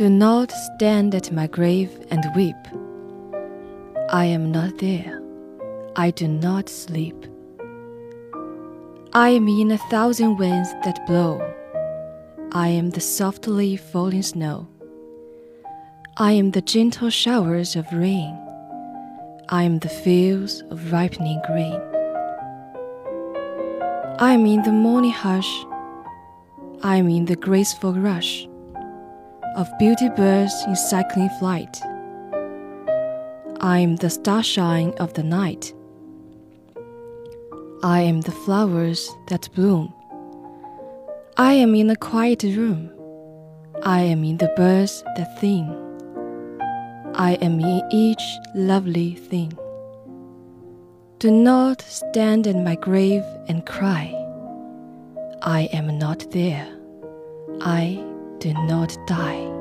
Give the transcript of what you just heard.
Do not stand at my grave and weep. I am not there. I do not sleep. I am in a thousand winds that blow. I am the softly falling snow. I am the gentle showers of rain. I am the fields of ripening grain. I am in the morning hush. I am in the graceful rush of beauty birds in cycling flight. I am the starshine of the night. I am the flowers that bloom. I am in a quiet room. I am in the birds that sing. I am in each lovely thing. Do not stand in my grave and cry. I am not there. I do not die.